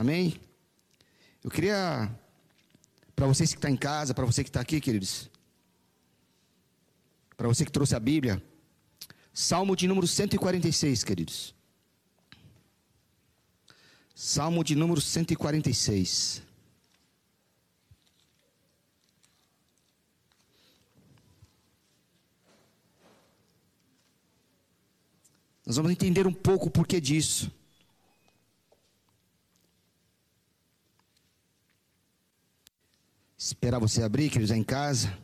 Amém? Eu queria, para vocês que estão tá em casa, para você que está aqui, queridos, para você que trouxe a Bíblia, Salmo de número 146, queridos. Salmo de número 146. Nós vamos entender um pouco o porquê disso. Esperar você abrir, queridos, em casa.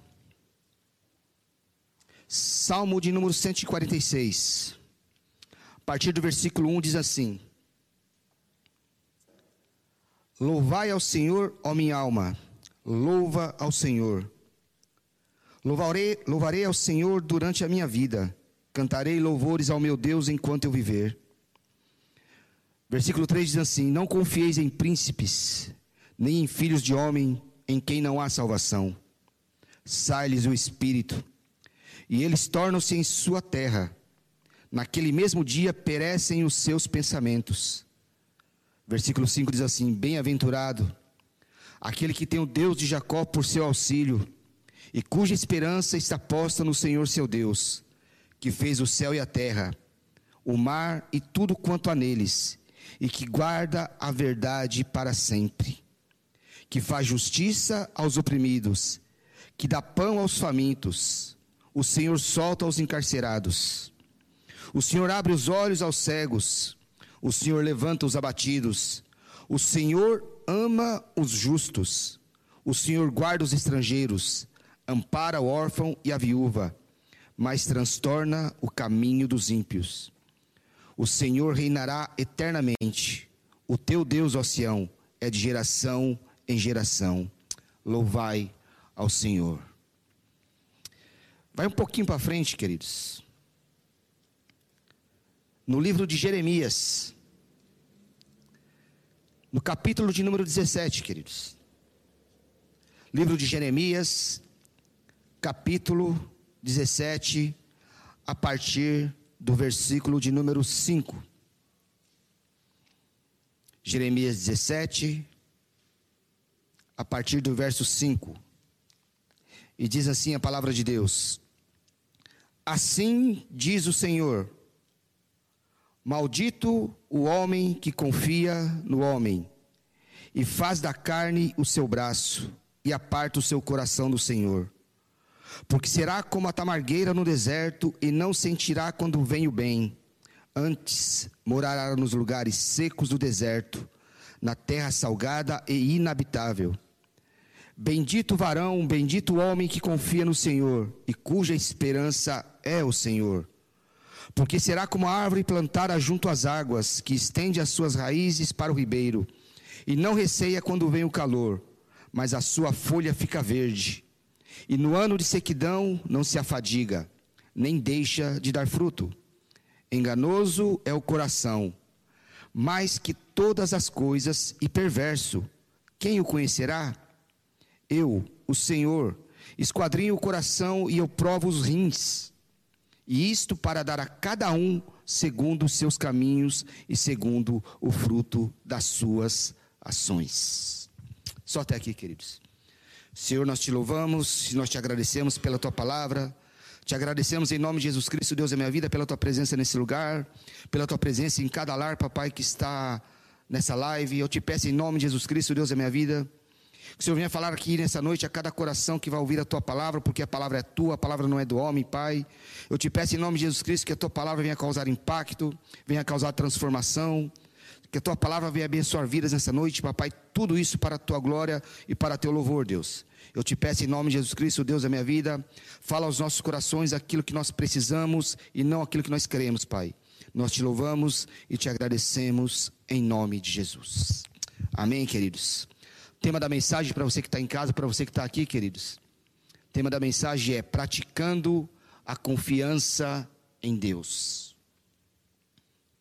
Salmo de número 146. A partir do versículo 1 diz assim: Louvai ao Senhor, ó minha alma, louva ao Senhor. Louvarei, louvarei ao Senhor durante a minha vida, cantarei louvores ao meu Deus enquanto eu viver. Versículo 3 diz assim: Não confieis em príncipes, nem em filhos de homem, em quem não há salvação. Sai-lhes o espírito, e eles tornam-se em sua terra. Naquele mesmo dia perecem os seus pensamentos. Versículo 5 diz assim: Bem-aventurado aquele que tem o Deus de Jacó por seu auxílio, e cuja esperança está posta no Senhor seu Deus, que fez o céu e a terra, o mar e tudo quanto há neles, e que guarda a verdade para sempre, que faz justiça aos oprimidos, que dá pão aos famintos, o Senhor solta os encarcerados, o Senhor abre os olhos aos cegos, o Senhor levanta os abatidos. O Senhor ama os justos. O Senhor guarda os estrangeiros. Ampara o órfão e a viúva, mas transtorna o caminho dos ímpios. O Senhor reinará eternamente. O teu Deus, ó Sião, é de geração em geração. Louvai ao Senhor. Vai um pouquinho para frente, queridos. No livro de Jeremias, no capítulo de número 17, queridos. Livro de Jeremias, capítulo 17, a partir do versículo de número 5. Jeremias 17, a partir do verso 5. E diz assim a palavra de Deus: Assim diz o Senhor Maldito o homem que confia no homem, e faz da carne o seu braço, e aparta o seu coração do Senhor. Porque será como a tamargueira no deserto, e não sentirá quando vem o bem. Antes morará nos lugares secos do deserto, na terra salgada e inabitável. Bendito varão, bendito homem que confia no Senhor, e cuja esperança é o Senhor porque será como a árvore plantada junto às águas, que estende as suas raízes para o ribeiro, e não receia quando vem o calor, mas a sua folha fica verde. E no ano de sequidão não se afadiga, nem deixa de dar fruto. Enganoso é o coração, mais que todas as coisas, e perverso. Quem o conhecerá? Eu, o Senhor, esquadrinho o coração e eu provo os rins e isto para dar a cada um segundo os seus caminhos e segundo o fruto das suas ações. Só até aqui, queridos. Senhor, nós te louvamos, nós te agradecemos pela tua palavra. Te agradecemos em nome de Jesus Cristo, Deus da minha vida, pela tua presença nesse lugar, pela tua presença em cada lar, papai, que está nessa live. Eu te peço em nome de Jesus Cristo, Deus da minha vida, que o Senhor venha falar aqui nessa noite a cada coração que vai ouvir a tua palavra, porque a palavra é tua, a palavra não é do homem, Pai. Eu te peço em nome de Jesus Cristo que a tua palavra venha causar impacto, venha causar transformação, que a tua palavra venha abençoar vidas nessa noite, papai. Tudo isso para a tua glória e para teu louvor, Deus. Eu te peço em nome de Jesus Cristo, Deus da minha vida, fala aos nossos corações aquilo que nós precisamos e não aquilo que nós queremos, Pai. Nós te louvamos e te agradecemos em nome de Jesus. Amém, queridos. Tema da mensagem para você que está em casa, para você que está aqui, queridos. Tema da mensagem é praticando a confiança em Deus.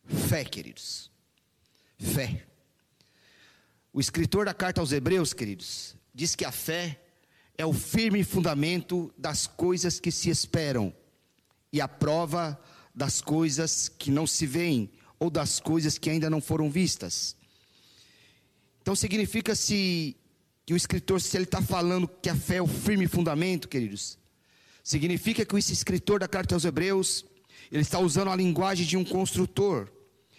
Fé, queridos. Fé. O escritor da carta aos Hebreus, queridos, diz que a fé é o firme fundamento das coisas que se esperam e a prova das coisas que não se veem ou das coisas que ainda não foram vistas. Então significa se que o escritor, se ele está falando que a fé é o firme fundamento, queridos, significa que esse escritor da carta aos Hebreus, ele está usando a linguagem de um construtor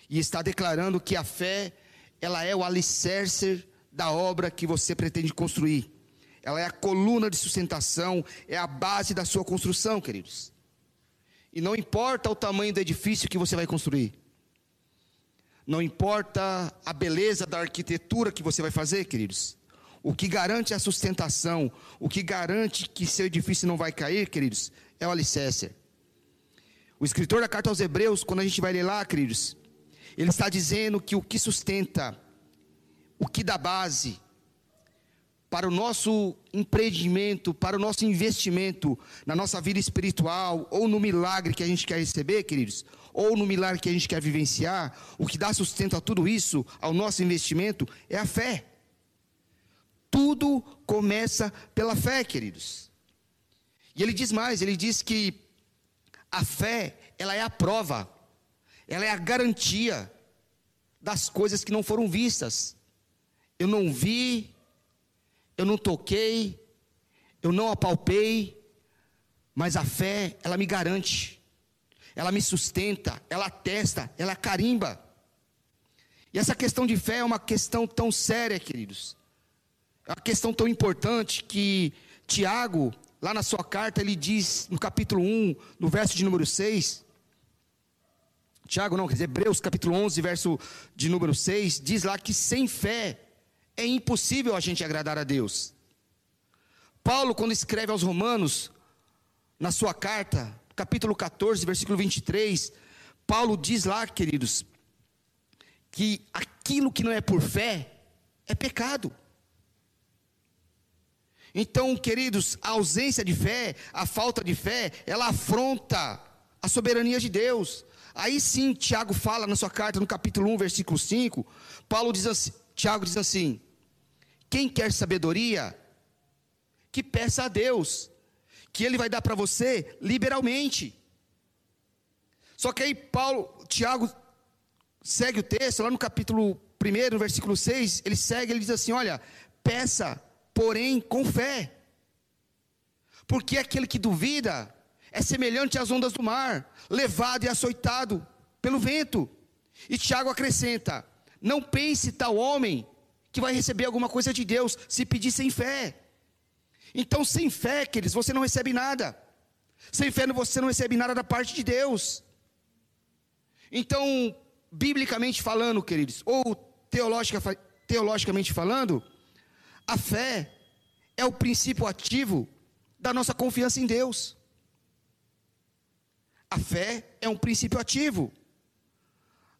e está declarando que a fé, ela é o alicerce da obra que você pretende construir. Ela é a coluna de sustentação, é a base da sua construção, queridos. E não importa o tamanho do edifício que você vai construir. Não importa a beleza da arquitetura que você vai fazer, queridos. O que garante a sustentação, o que garante que seu edifício não vai cair, queridos, é o alicerce. O escritor da carta aos Hebreus, quando a gente vai ler lá, queridos, ele está dizendo que o que sustenta, o que dá base para o nosso empreendimento, para o nosso investimento na nossa vida espiritual, ou no milagre que a gente quer receber, queridos, ou no milagre que a gente quer vivenciar, o que dá sustento a tudo isso, ao nosso investimento, é a fé. Tudo começa pela fé, queridos. E ele diz mais, ele diz que a fé, ela é a prova, ela é a garantia das coisas que não foram vistas. Eu não vi, eu não toquei, eu não apalpei, mas a fé, ela me garante, ela me sustenta, ela atesta, ela carimba. E essa questão de fé é uma questão tão séria, queridos, é uma questão tão importante que Tiago, lá na sua carta, ele diz no capítulo 1, no verso de número 6, Tiago não, quer dizer, Hebreus capítulo 11, verso de número 6, diz lá que sem fé é impossível a gente agradar a Deus. Paulo, quando escreve aos Romanos, na sua carta, capítulo 14, versículo 23, Paulo diz lá, queridos, que aquilo que não é por fé é pecado. Então, queridos, a ausência de fé, a falta de fé, ela afronta a soberania de Deus. Aí sim, Tiago fala na sua carta, no capítulo 1, versículo 5, Paulo diz assim, Tiago diz assim: Quem quer sabedoria, que peça a Deus, que ele vai dar para você liberalmente. Só que aí Paulo, Tiago segue o texto, lá no capítulo 1, no versículo 6, ele segue, ele diz assim: Olha, peça porém com fé. Porque aquele que duvida é semelhante às ondas do mar, levado e açoitado pelo vento. E Tiago acrescenta: Não pense tal homem que vai receber alguma coisa de Deus se pedir sem fé. Então, sem fé, queridos, você não recebe nada. Sem fé, você não recebe nada da parte de Deus. Então, biblicamente falando, queridos, ou teologica, teologicamente falando, a fé é o princípio ativo da nossa confiança em Deus. A fé é um princípio ativo.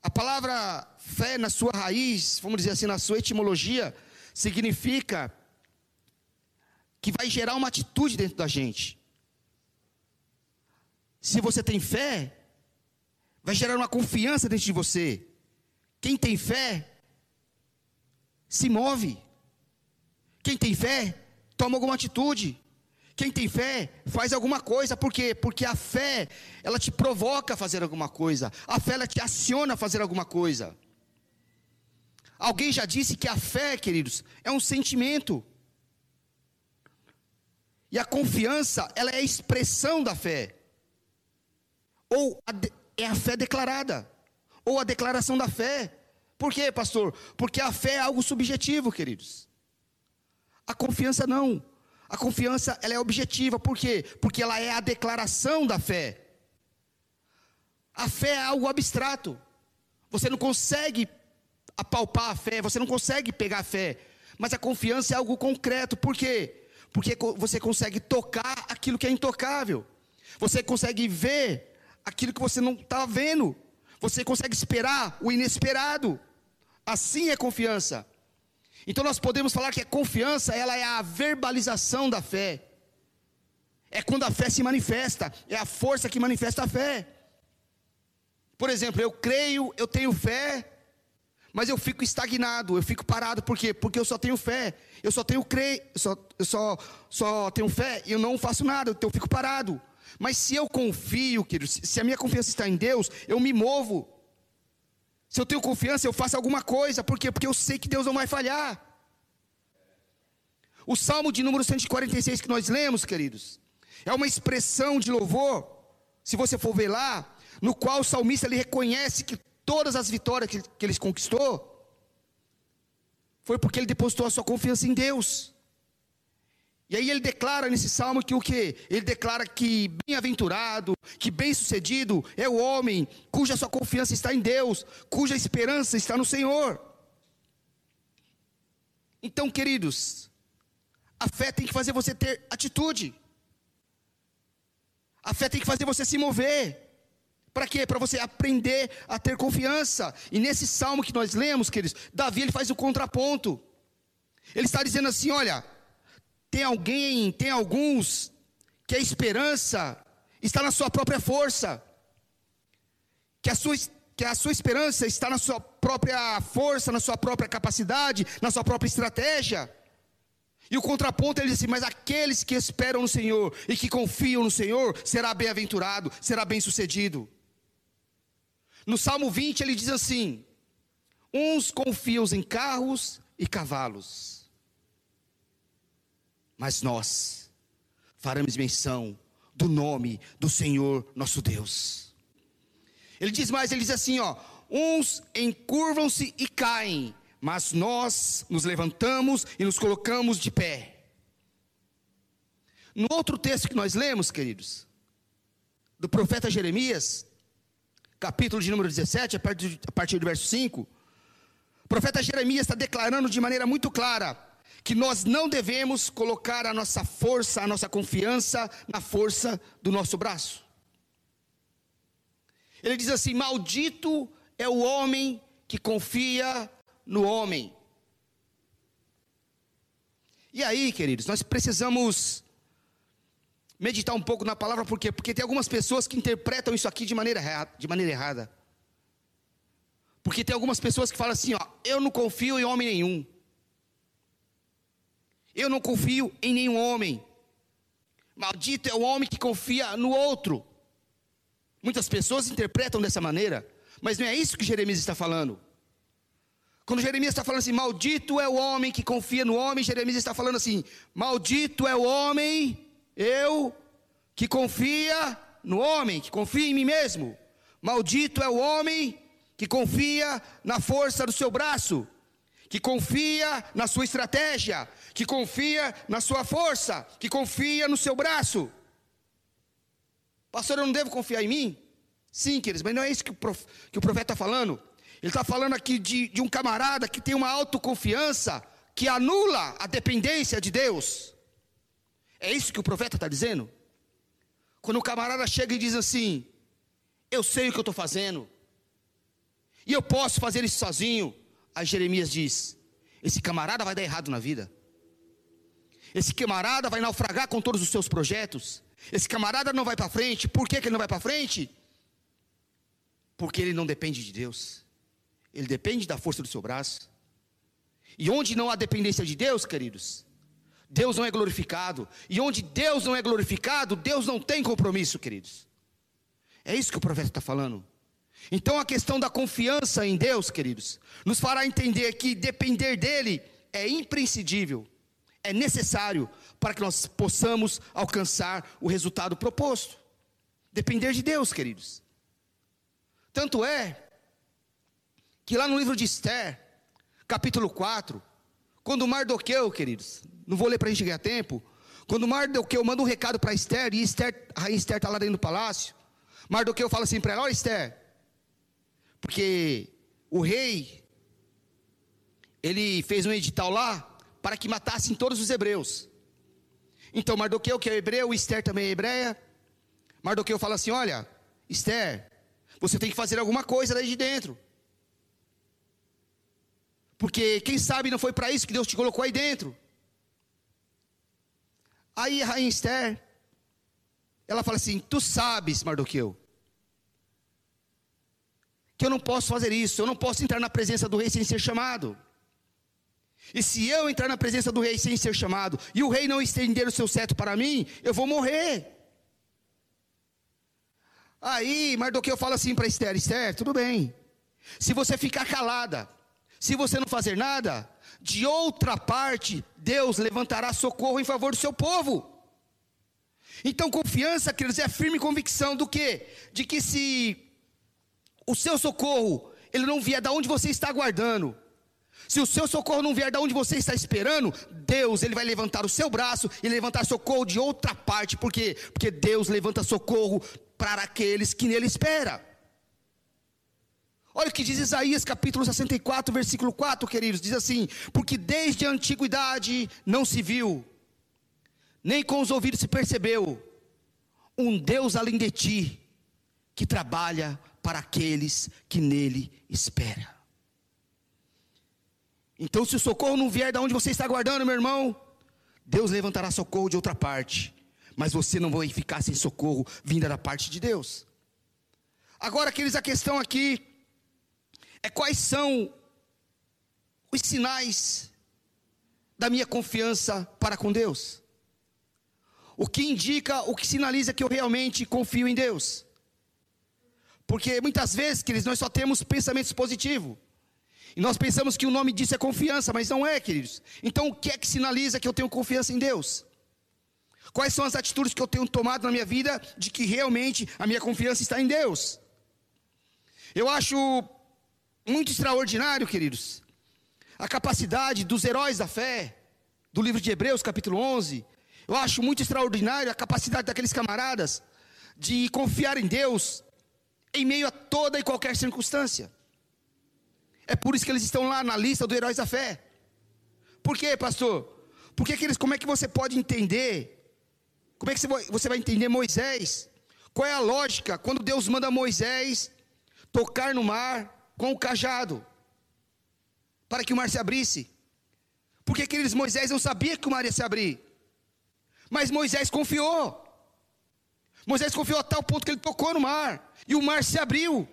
A palavra fé, na sua raiz, vamos dizer assim, na sua etimologia, significa que vai gerar uma atitude dentro da gente. Se você tem fé, vai gerar uma confiança dentro de você. Quem tem fé, se move. Quem tem fé, toma alguma atitude. Quem tem fé, faz alguma coisa. Por quê? Porque a fé, ela te provoca a fazer alguma coisa. A fé, ela te aciona a fazer alguma coisa. Alguém já disse que a fé, queridos, é um sentimento. E a confiança, ela é a expressão da fé. Ou a de, é a fé declarada. Ou a declaração da fé. Por quê, pastor? Porque a fé é algo subjetivo, queridos. A confiança não. A confiança ela é objetiva, por quê? Porque ela é a declaração da fé. A fé é algo abstrato. Você não consegue apalpar a fé, você não consegue pegar a fé. Mas a confiança é algo concreto, por quê? Porque você consegue tocar aquilo que é intocável. Você consegue ver aquilo que você não está vendo. Você consegue esperar o inesperado. Assim é confiança. Então nós podemos falar que a confiança, ela é a verbalização da fé. É quando a fé se manifesta, é a força que manifesta a fé. Por exemplo, eu creio, eu tenho fé, mas eu fico estagnado, eu fico parado, por quê? Porque eu só tenho fé, eu só tenho creio, eu só, eu só, só tenho fé e eu não faço nada, então eu fico parado. Mas se eu confio, querido, se a minha confiança está em Deus, eu me movo. Se eu tenho confiança, eu faço alguma coisa. Por quê? Porque eu sei que Deus não vai falhar. O Salmo de número 146 que nós lemos, queridos, é uma expressão de louvor, se você for ver lá, no qual o salmista ele reconhece que todas as vitórias que, que ele conquistou foi porque ele depositou a sua confiança em Deus. E aí ele declara nesse salmo que o que? Ele declara que bem-aventurado, que bem-sucedido é o homem cuja sua confiança está em Deus, cuja esperança está no Senhor. Então, queridos, a fé tem que fazer você ter atitude. A fé tem que fazer você se mover. Para quê? Para você aprender a ter confiança. E nesse salmo que nós lemos, queridos, Davi ele faz o contraponto. Ele está dizendo assim: olha, tem alguém, tem alguns que a esperança está na sua própria força, que a sua, que a sua esperança está na sua própria força, na sua própria capacidade, na sua própria estratégia. E o contraponto ele diz assim: Mas aqueles que esperam no Senhor e que confiam no Senhor, será bem-aventurado, será bem-sucedido. No Salmo 20 ele diz assim: Uns confiam em carros e cavalos, mas nós faremos menção do nome do Senhor nosso Deus. Ele diz mais: Ele diz assim, ó. Uns encurvam-se e caem, mas nós nos levantamos e nos colocamos de pé. No outro texto que nós lemos, queridos, do profeta Jeremias, capítulo de número 17, a partir, do verso 5, o profeta Jeremias está declarando de maneira muito clara que nós não devemos colocar a nossa força, a nossa confiança na força do nosso braço. Ele diz assim: Maldito é o homem que confia no homem. E aí, queridos, nós precisamos meditar um pouco na palavra, por quê? Porque tem algumas pessoas que interpretam isso aqui de maneira, errada, de maneira errada. Porque tem algumas pessoas que falam assim, ó, eu não confio em homem nenhum. Eu não confio em nenhum homem. Maldito é o homem que confia no outro. Muitas pessoas interpretam dessa maneira, mas não é isso que Jeremias está falando. Quando Jeremias está falando assim, maldito é o homem que confia no homem, Jeremias está falando assim, maldito é o homem, eu, que confia no homem, que confia em mim mesmo. Maldito é o homem que confia na força do seu braço, que confia na sua estratégia, que confia na sua força, que confia no seu braço. Pastor, eu não devo confiar em mim? Sim, queridos, mas não é isso que o, profeta está falando. Ele está falando aqui de, de um camarada que tem uma autoconfiança que anula a dependência de Deus. É isso que o profeta está dizendo? Quando o camarada chega e diz assim: Eu sei o que eu estou fazendo, e eu posso fazer isso sozinho. Aí Jeremias diz: Esse camarada vai dar errado na vida. Esse camarada vai naufragar com todos os seus projetos. Esse camarada não vai para frente. Por que, que ele não vai para frente? Porque ele não depende de Deus ele depende da força do seu braço. E onde não há dependência de Deus, queridos, Deus não é glorificado. E onde Deus não é glorificado, Deus não tem compromisso, queridos. É isso que o profeta está falando. Então a questão da confiança em Deus, queridos, nos fará entender que depender dEle é imprescindível, é necessário para que nós possamos alcançar o resultado proposto. Depender de Deus, queridos. Tanto é que lá no livro de Esther, capítulo 4, quando Mardoqueu, queridos, não vou ler para a gente ganhar tempo, quando Mardoqueu manda um recado para Esther, e Esther, a rainha Esther está lá dentro do palácio, Mardoqueu fala assim para ela: Olha, Esther, porque o rei, ele fez um edital lá para que matassem todos os hebreus. Então, Mardoqueu, que é hebreu, Esther também é hebreia, Mardoqueu fala assim: Olha, Esther, você tem que fazer alguma coisa daí de dentro. Porque quem sabe não foi para isso que Deus te colocou aí dentro. Aí a rainha Esther, ela fala assim: Tu sabes, Mardoqueu, que eu não posso fazer isso, eu não posso entrar na presença do rei sem ser chamado. E se eu entrar na presença do rei sem ser chamado, e o rei não estender o seu cetro para mim, eu vou morrer. Aí Mardoqueu fala assim para Esther: Esther, tudo bem, se você ficar calada, se você não fazer nada, de outra parte, Deus levantará socorro em favor do seu povo. Então, confiança, queridos, é a firme convicção do que? De que se o seu socorro, ele não vier da onde você está aguardando, se o seu socorro não vier da onde você está esperando, Deus, ele vai levantar o seu braço e levantar socorro de outra parte, por quê? Porque Deus levanta socorro para aqueles que nele espera. Olha o que diz Isaías capítulo 64, versículo 4, queridos, diz assim: "Porque desde a antiguidade não se viu, nem com os ouvidos se percebeu um Deus além de ti, que trabalha para aqueles que nele espera. Então, se o socorro não vier da onde você está guardando, meu irmão, Deus levantará socorro de outra parte, mas você não vai ficar sem socorro vinda da parte de Deus. Agora, aqueles a questão aqui é quais são os sinais da minha confiança para com Deus? O que indica, o que sinaliza que eu realmente confio em Deus. Porque muitas vezes, queridos, nós só temos pensamentos positivos. E nós pensamos que o nome disso é confiança, mas não é, queridos. Então, o que é que sinaliza que eu tenho confiança em Deus? Quais são as atitudes que eu tenho tomado na minha vida de que realmente a minha confiança está em Deus? Eu acho muito extraordinário, queridos, a capacidade dos heróis da fé, do livro de Hebreus, capítulo 11, eu acho muito extraordinário a capacidade daqueles camaradas de confiar em Deus em meio a toda e qualquer circunstância. É por isso que eles estão lá na lista dos heróis da fé. Por quê, pastor? Porque aqueles, como é que você pode entender? Como é que você vai entender Moisés? Qual é a lógica quando Deus manda Moisés tocar no mar com o cajado para que o mar se abrisse? Porque aqueles Moisés não sabia que o mar ia se abrir. Mas Moisés confiou. Moisés confiou a tal ponto que ele tocou no mar. E o mar se abriu.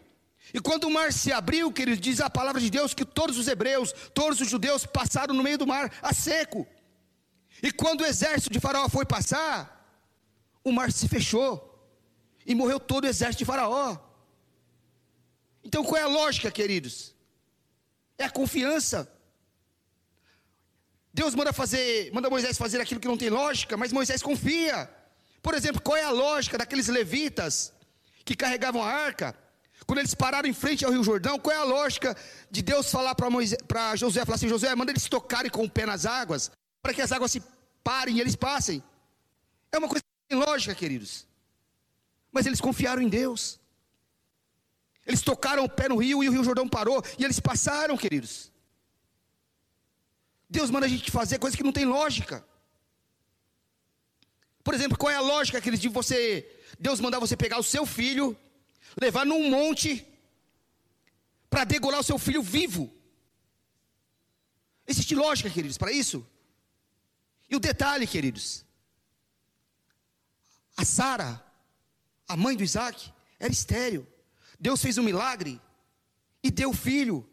E quando o mar se abriu, queridos, diz a palavra de Deus que todos os hebreus, todos os judeus passaram no meio do mar a seco. E quando o exército de Faraó foi passar, o mar se fechou. E morreu todo o exército de Faraó. Então qual é a lógica, queridos? É a confiança. Deus manda fazer, manda Moisés fazer aquilo que não tem lógica, mas Moisés confia. Por exemplo, qual é a lógica daqueles levitas que carregavam a arca? Quando eles pararam em frente ao Rio Jordão, qual é a lógica de Deus falar para Josué, falar assim, Josué, manda eles tocarem com o pé nas águas, para que as águas se parem e eles passem? É uma coisa que tem lógica, queridos. Mas eles confiaram em Deus. Eles tocaram o pé no rio e o Rio Jordão parou, e eles passaram, queridos. Deus manda a gente fazer coisas que não tem lógica. Por exemplo, qual é a lógica aqueles de você, Deus mandar você pegar o seu filho, levar num monte para degolar o seu filho vivo? Existe lógica, queridos, para isso? E o detalhe, queridos, a Sara, a mãe do Isaac, era estéreo. Deus fez um milagre e deu filho.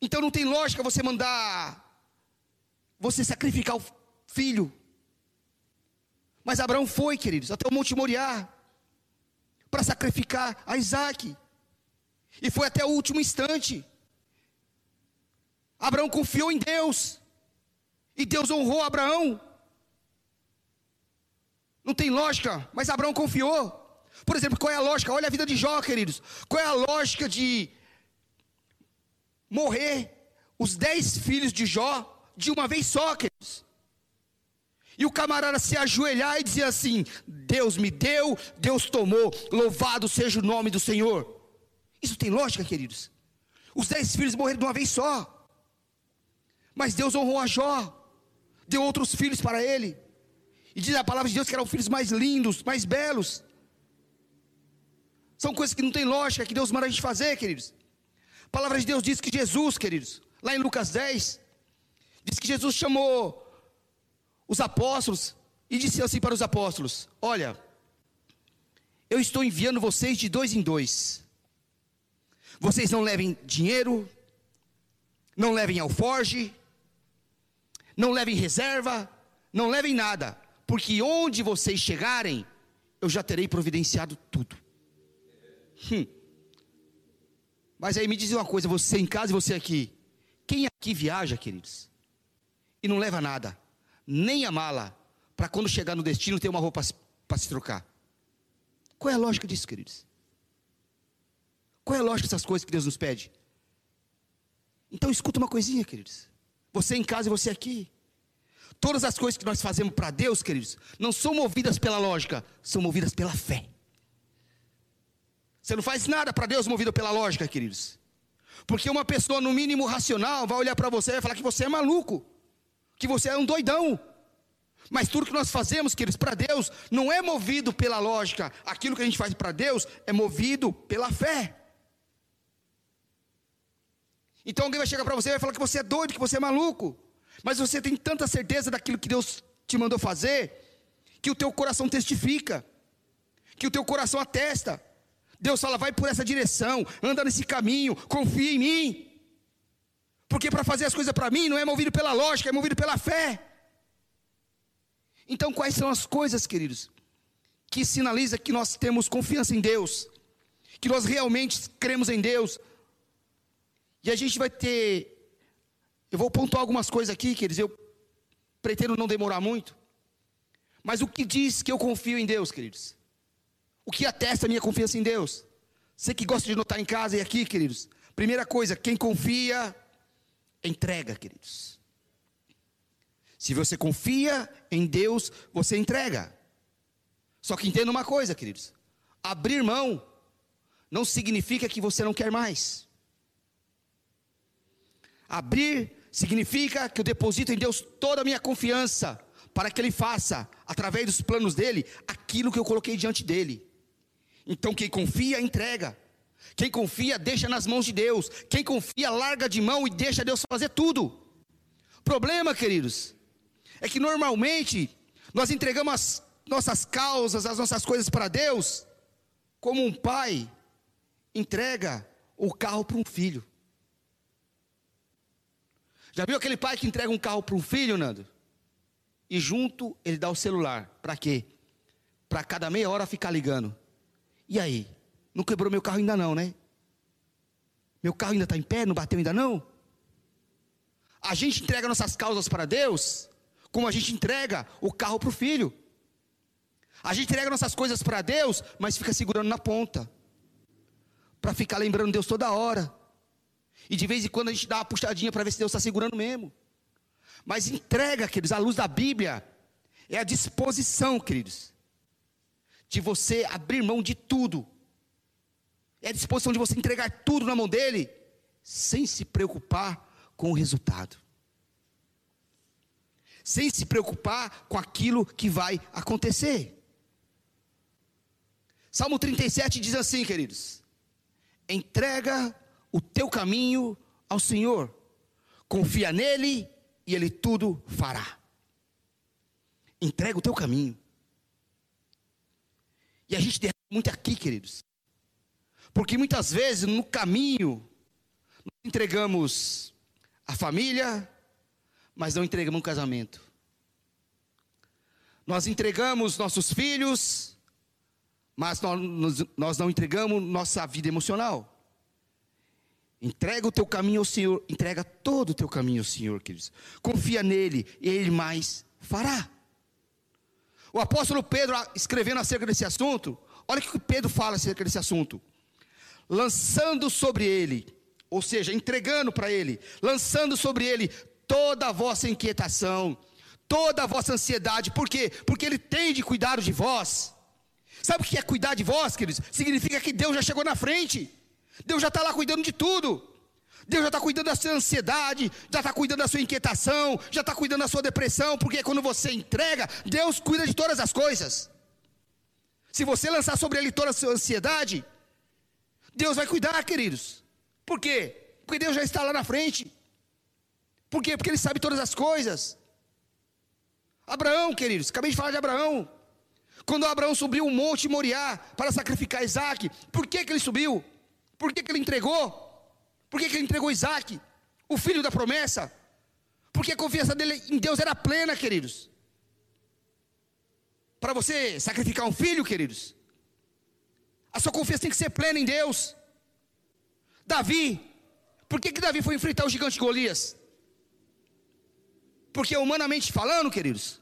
Então não tem lógica você mandar você sacrificar o filho. Mas Abraão foi, queridos, até o Monte Moriá, para sacrificar a Isaac. E foi até o último instante. Abraão confiou em Deus. E Deus honrou Abraão. Não tem lógica, mas Abraão confiou. Por exemplo, qual é a lógica? Olha a vida de Jó, queridos. Qual é a lógica de morrer os dez filhos de Jó de uma vez só, queridos. E o camarada se ajoelhar e dizer assim: Deus me deu, Deus tomou, louvado seja o nome do Senhor. Isso tem lógica, queridos. Os dez filhos morreram de uma vez só. Mas Deus honrou a Jó, deu outros filhos para ele. E diz a palavra de Deus que eram filhos mais lindos, mais belos. São coisas que não tem lógica, que Deus manda a gente fazer, queridos. A palavra de Deus diz que Jesus, queridos, lá em Lucas 10, Diz que Jesus chamou os apóstolos e disse assim para os apóstolos: Olha, eu estou enviando vocês de dois em dois. Vocês não levem dinheiro, não levem alforge, não levem reserva, não levem nada, porque onde vocês chegarem, eu já terei providenciado tudo. Hum. Mas aí me diz uma coisa, você em casa e você aqui. Quem aqui viaja, queridos? E não leva nada, nem a mala, para quando chegar no destino ter uma roupa para se trocar. Qual é a lógica disso, queridos? Qual é a lógica dessas coisas que Deus nos pede? Então escuta uma coisinha, queridos. Você em casa e você aqui. Todas as coisas que nós fazemos para Deus, queridos, não são movidas pela lógica, são movidas pela fé. Você não faz nada para Deus movido pela lógica, queridos. Porque uma pessoa, no mínimo racional, vai olhar para você e vai falar que você é maluco, que você é um doidão. Mas tudo que nós fazemos, queridos, para Deus, não é movido pela lógica. Aquilo que a gente faz para Deus é movido pela fé. Então alguém vai chegar para você e vai falar que você é doido, que você é maluco. Mas você tem tanta certeza daquilo que Deus te mandou fazer, que o teu coração testifica, que o teu coração atesta. Deus fala, vai por essa direção, anda nesse caminho, confia em mim. Porque para fazer as coisas para mim não é movido pela lógica, é movido pela fé. Então, quais são as coisas, queridos, que sinaliza que nós temos confiança em Deus, que nós realmente cremos em Deus? E a gente vai ter eu vou pontuar algumas coisas aqui, queridos, eu pretendo não demorar muito. Mas o que diz que eu confio em Deus, queridos? O que atesta a minha confiança em Deus? Você que gosta de notar em casa e aqui, queridos. Primeira coisa, quem confia, entrega, queridos. Se você confia em Deus, você entrega. Só que entenda uma coisa, queridos: abrir mão não significa que você não quer mais. Abrir significa que eu deposito em Deus toda a minha confiança, para que Ele faça, através dos planos dele, aquilo que eu coloquei diante dele. Então, quem confia, entrega. Quem confia, deixa nas mãos de Deus. Quem confia, larga de mão e deixa Deus fazer tudo. Problema, queridos, é que normalmente nós entregamos as nossas causas, as nossas coisas para Deus, como um pai entrega o carro para um filho. Já viu aquele pai que entrega um carro para um filho, Nando? E junto ele dá o celular. Para quê? Para cada meia hora ficar ligando. E aí? Não quebrou meu carro ainda não, né? Meu carro ainda está em pé? Não bateu ainda não? A gente entrega nossas causas para Deus, como a gente entrega o carro para o filho. A gente entrega nossas coisas para Deus, mas fica segurando na ponta. Para ficar lembrando Deus toda hora. E de vez em quando a gente dá uma puxadinha para ver se Deus está segurando mesmo. Mas entrega, queridos, à luz da Bíblia, é a disposição, queridos, de você abrir mão de tudo. É a disposição de você entregar tudo na mão dele, sem se preocupar com o resultado. Sem se preocupar com aquilo que vai acontecer. Salmo 37 diz assim, queridos: entrega o teu caminho ao Senhor, confia nele e ele tudo fará. Entrega o teu caminho. E a gente derrama muito aqui, queridos. Porque muitas vezes no caminho nós entregamos a família, mas não entregamos um casamento. Nós entregamos nossos filhos, mas nós, nós não entregamos nossa vida emocional. Entrega o teu caminho ao Senhor, entrega todo o teu caminho ao Senhor, queridos. Confia nele, ele mais fará. O apóstolo Pedro, escrevendo acerca desse assunto, olha o que Pedro fala acerca desse assunto. Lançando sobre ele, ou seja, entregando para ele, lançando sobre ele toda a vossa inquietação, toda a vossa ansiedade, por quê? Porque ele tem de cuidar de vós. Sabe o que é cuidar de vós, queridos? Significa que Deus já chegou na frente. Deus já está lá cuidando de tudo. Deus já está cuidando da sua ansiedade, já está cuidando da sua inquietação, já está cuidando da sua depressão, porque quando você entrega, Deus cuida de todas as coisas. Se você lançar sobre Ele toda a sua ansiedade, Deus vai cuidar, queridos. Por quê? Porque Deus já está lá na frente. Por quê? Porque Ele sabe todas as coisas. Abraão, queridos, acabei de falar de Abraão. Quando Abraão subiu o monte Moriá para sacrificar Isaac, por que, que ele subiu? Por que, que ele entregou? Por que, que ele entregou Isaac, o filho da promessa? Porque a confiança dele em Deus era plena, queridos. Para você sacrificar um filho, queridos, a sua confiança tem que ser plena em Deus. Davi, por que, que Davi foi enfrentar o gigante Golias? Porque humanamente falando, queridos,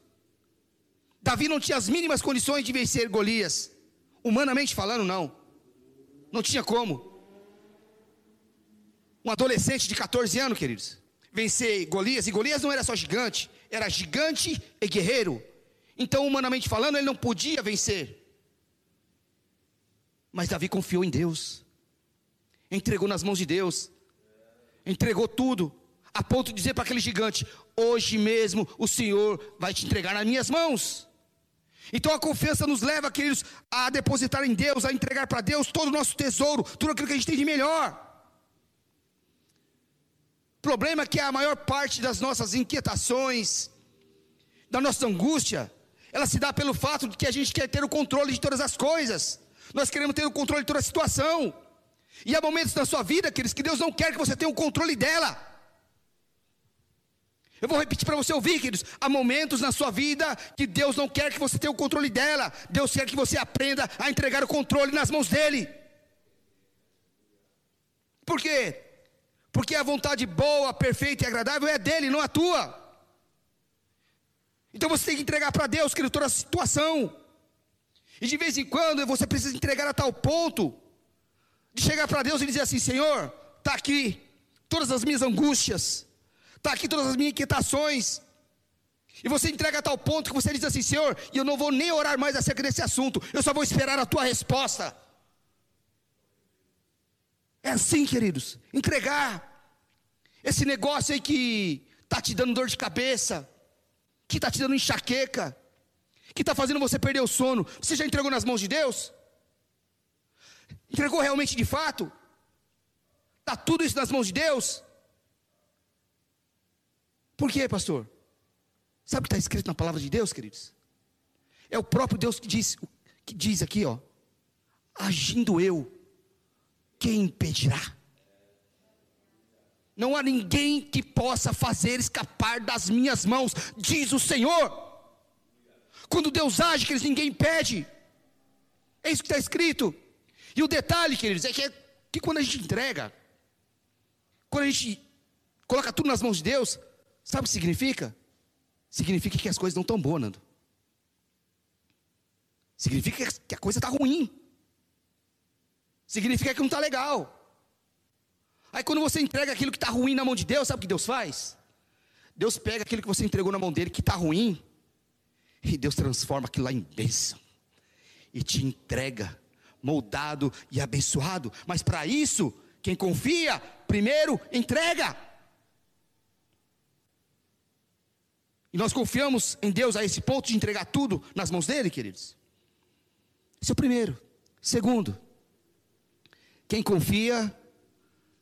Davi não tinha as mínimas condições de vencer Golias. Humanamente falando, não. Não tinha como. Um adolescente de 14 anos, queridos, vencer Golias, e Golias não era só gigante, era gigante e guerreiro. Então, humanamente falando, ele não podia vencer. Mas Davi confiou em Deus, entregou nas mãos de Deus, entregou tudo, a ponto de dizer para aquele gigante: Hoje mesmo o Senhor vai te entregar nas minhas mãos. Então a confiança nos leva, queridos, a depositar em Deus, a entregar para Deus todo o nosso tesouro, tudo aquilo que a gente tem de melhor. Problema é que a maior parte das nossas inquietações, da nossa angústia, ela se dá pelo fato de que a gente quer ter o controle de todas as coisas. Nós queremos ter o controle de toda a situação. E há momentos na sua vida, queridos, que Deus não quer que você tenha o controle dela. Eu vou repetir para você ouvir, queridos. Há momentos na sua vida que Deus não quer que você tenha o controle dela. Deus quer que você aprenda a entregar o controle nas mãos dele. Por quê? Porque a vontade boa, perfeita e agradável é dele, não a tua. Então você tem que entregar para Deus, querido, toda a situação. E de vez em quando você precisa entregar a tal ponto de chegar para Deus e dizer assim: Senhor, está aqui todas as minhas angústias está aqui todas as minhas inquietações. E você entrega a tal ponto que você diz assim: Senhor, eu não vou nem orar mais acerca desse assunto, eu só vou esperar a tua resposta. É assim, queridos, entregar esse negócio aí que está te dando dor de cabeça, que está te dando enxaqueca, que está fazendo você perder o sono. Você já entregou nas mãos de Deus? Entregou realmente de fato? Está tudo isso nas mãos de Deus? Por quê, pastor? Sabe o que está escrito na palavra de Deus, queridos? É o próprio Deus que diz, que diz aqui, ó. Agindo eu, quem impedirá? Não há ninguém que possa fazer escapar das minhas mãos, diz o Senhor. Quando Deus age, queridos, ninguém impede. É isso que está escrito. E o detalhe, queridos, é que, é que quando a gente entrega, quando a gente coloca tudo nas mãos de Deus, Sabe o que significa? Significa que as coisas não estão boas, Nando. Significa que a coisa está ruim. Significa que não está legal. Aí quando você entrega aquilo que está ruim na mão de Deus, sabe o que Deus faz? Deus pega aquilo que você entregou na mão dele que está ruim, e Deus transforma aquilo lá em bênção, e te entrega, moldado e abençoado. Mas para isso, quem confia, primeiro entrega. E nós confiamos em Deus a esse ponto de entregar tudo nas mãos dele, queridos. Esse é o primeiro. Segundo, quem confia,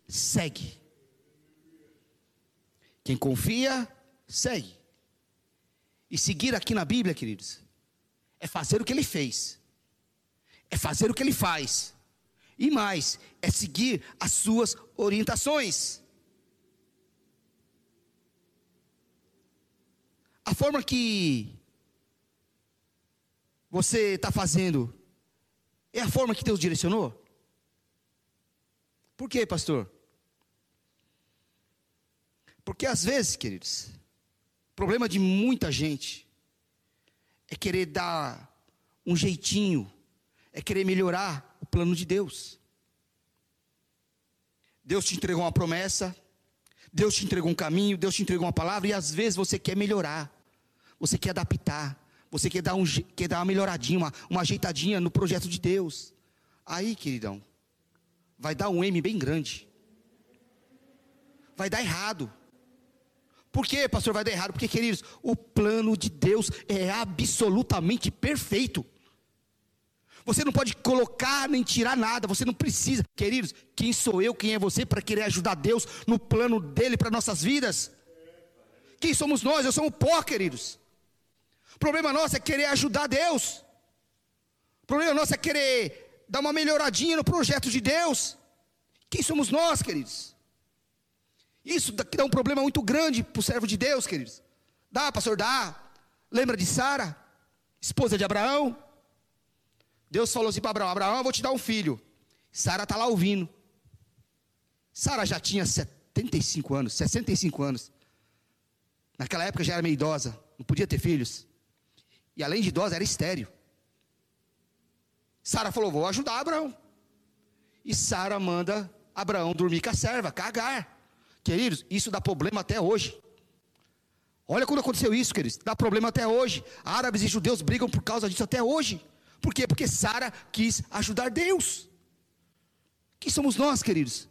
segue. Quem confia, segue. E seguir aqui na Bíblia, queridos, é fazer o que ele fez, é fazer o que ele faz, e mais, é seguir as suas orientações. A forma que você está fazendo é a forma que Deus direcionou? Por quê, pastor? Porque às vezes, queridos, o problema de muita gente é querer dar um jeitinho, é querer melhorar o plano de Deus. Deus te entregou uma promessa, Deus te entregou um caminho, Deus te entregou uma palavra, e às vezes você quer melhorar você quer adaptar, você quer dar, um, quer dar uma melhoradinha, uma, uma ajeitadinha no projeto de Deus. Aí, queridão, vai dar um M bem grande. Vai dar errado. Por que, pastor, vai dar errado? Porque, queridos, o plano de Deus é absolutamente perfeito. Você não pode colocar nem tirar nada, você não precisa. Queridos, quem sou eu, quem é você para querer ajudar Deus no plano dele para nossas vidas? Quem somos nós? Eu sou o pó, queridos. O problema nosso é querer ajudar Deus. O problema nosso é querer dar uma melhoradinha no projeto de Deus. Quem somos nós, queridos? Isso dá um problema muito grande para o servo de Deus, queridos. Dá, pastor, dá. Lembra de Sara, esposa de Abraão? Deus falou assim para Abraão: Abraão, eu vou te dar um filho. Sara está lá ouvindo. Sara já tinha 75 anos, 65 anos. Naquela época já era meio idosa, não podia ter filhos. E além de idosa, era estéreo. Sara falou: Vou ajudar Abraão. E Sara manda Abraão dormir com a serva, cagar. Queridos, isso dá problema até hoje. Olha quando aconteceu isso, queridos. Dá problema até hoje. Árabes e judeus brigam por causa disso até hoje. Por quê? Porque Sara quis ajudar Deus. Quem somos nós, queridos?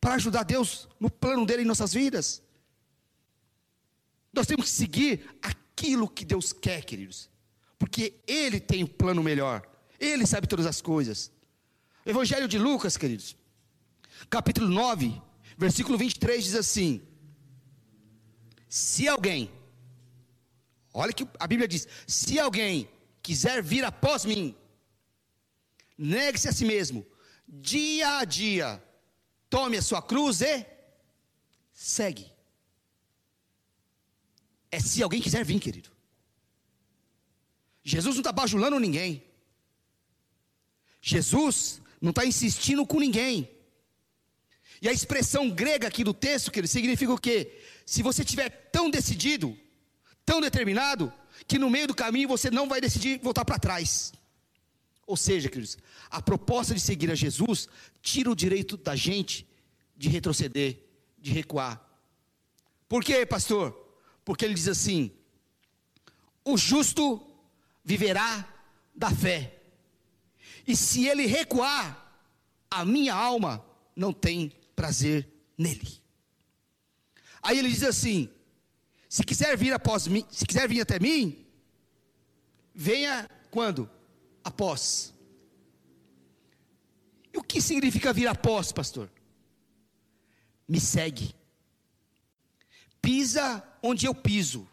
Para ajudar Deus no plano dele em nossas vidas. Nós temos que seguir aquilo que Deus quer, queridos. Porque Ele tem o um plano melhor. Ele sabe todas as coisas. Evangelho de Lucas, queridos, capítulo 9, versículo 23 diz assim: Se alguém, olha que a Bíblia diz: Se alguém quiser vir após mim, negue-se a si mesmo, dia a dia, tome a sua cruz e segue. É se alguém quiser vir, querido. Jesus não está bajulando ninguém. Jesus não está insistindo com ninguém. E a expressão grega aqui do texto, que ele significa o quê? Se você estiver tão decidido, tão determinado, que no meio do caminho você não vai decidir voltar para trás. Ou seja, queridos, a proposta de seguir a Jesus tira o direito da gente de retroceder, de recuar. Por quê, pastor? Porque ele diz assim: o justo viverá da fé. E se ele recuar, a minha alma não tem prazer nele. Aí ele diz assim: se quiser vir após mim, se quiser vir até mim, venha quando? Após. E o que significa vir após, pastor? Me segue. Pisa onde eu piso.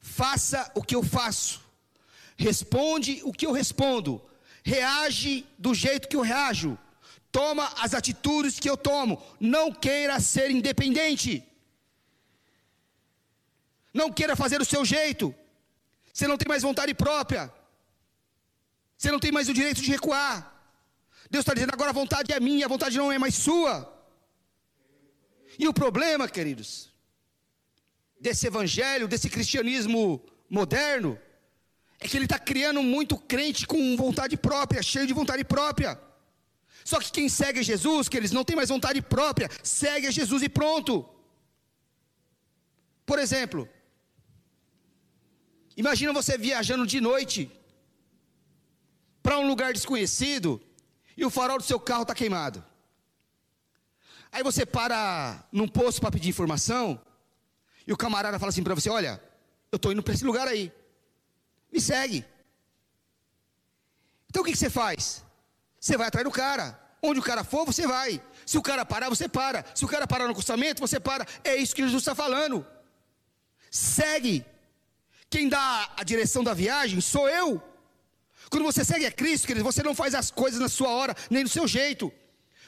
Faça o que eu faço. Responde o que eu respondo reage do jeito que eu reajo, toma as atitudes que eu tomo, não queira ser independente, não queira fazer do seu jeito, você não tem mais vontade própria, você não tem mais o direito de recuar. Deus está dizendo agora a vontade é minha, a vontade não é mais sua. E o problema, queridos, desse evangelho, desse cristianismo moderno, é que ele está criando muito crente com vontade própria, cheio de vontade própria. Só que quem segue Jesus, que eles não têm mais vontade própria, segue a Jesus e pronto. Por exemplo, imagina você viajando de noite para um lugar desconhecido e o farol do seu carro está queimado. Aí você para num posto para pedir informação e o camarada fala assim para você: Olha, eu estou indo para esse lugar aí me segue. Então o que, você faz? Você vai atrás do cara. Onde o cara for, você vai. Se o cara parar, você para. Se o cara parar no acostamento, você para. É isso que Jesus está falando. Segue. Quem dá a direção da viagem sou eu. Quando você segue a Cristo, querido, você não faz as coisas na sua hora, nem do seu jeito.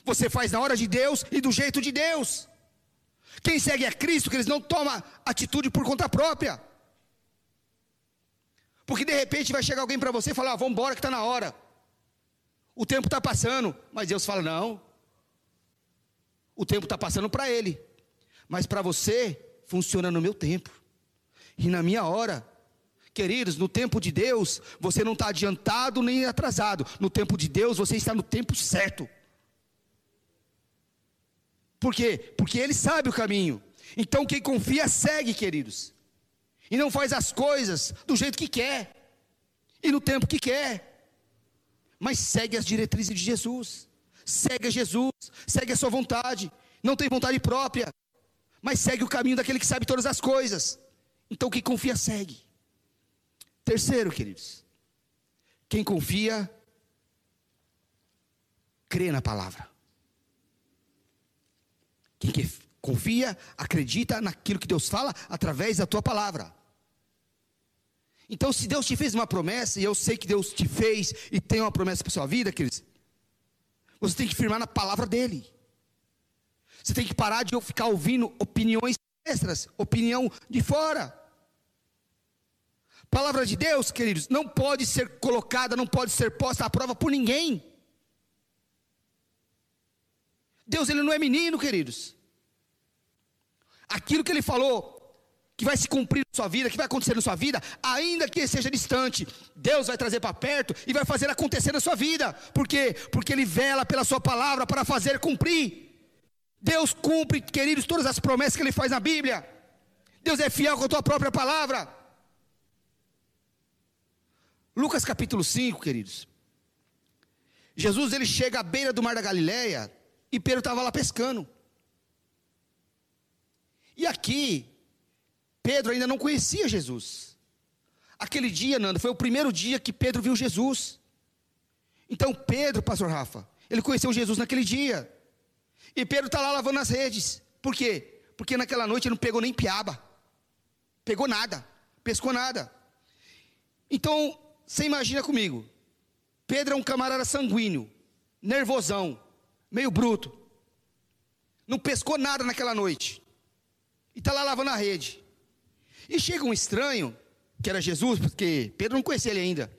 Você faz na hora de Deus e do jeito de Deus. Quem segue a Cristo, que eles não toma atitude por conta própria. Porque de repente vai chegar alguém para você e falar: ah, vamos embora que está na hora. O tempo está passando. Mas Deus fala: não. O tempo está passando para ele. Mas para você, funciona no meu tempo. E na minha hora. Queridos, no tempo de Deus, você não está adiantado nem atrasado. No tempo de Deus, você está no tempo certo. Por quê? Porque Ele sabe o caminho. Então, quem confia, segue, queridos e não faz as coisas do jeito que quer. E no tempo que quer, mas segue as diretrizes de Jesus, segue a Jesus, segue a sua vontade, não tem vontade própria, mas segue o caminho daquele que sabe todas as coisas. Então quem confia segue. Terceiro, queridos, quem confia crê na palavra. Quem confia, acredita naquilo que Deus fala através da tua palavra. Então, se Deus te fez uma promessa, e eu sei que Deus te fez e tem uma promessa para a sua vida, queridos, você tem que firmar na palavra dele. Você tem que parar de ficar ouvindo opiniões extras, opinião de fora. Palavra de Deus, queridos, não pode ser colocada, não pode ser posta à prova por ninguém. Deus ele não é menino, queridos. Aquilo que ele falou que vai se cumprir na sua vida, que vai acontecer na sua vida, ainda que seja distante, Deus vai trazer para perto e vai fazer acontecer na sua vida. Por quê? Porque ele vela pela sua palavra para fazer cumprir. Deus cumpre, queridos, todas as promessas que ele faz na Bíblia. Deus é fiel com a tua própria palavra. Lucas capítulo 5, queridos. Jesus ele chega à beira do mar da Galileia e Pedro estava lá pescando. E aqui, Pedro ainda não conhecia Jesus. Aquele dia, Nando, foi o primeiro dia que Pedro viu Jesus. Então, Pedro, pastor Rafa, ele conheceu Jesus naquele dia. E Pedro está lá lavando as redes. Por quê? Porque naquela noite ele não pegou nem piaba. Pegou nada. Pescou nada. Então, você imagina comigo. Pedro é um camarada sanguíneo, nervosão, meio bruto. Não pescou nada naquela noite. E está lá lavando a rede. E chega um estranho, que era Jesus, porque Pedro não conhecia ele ainda.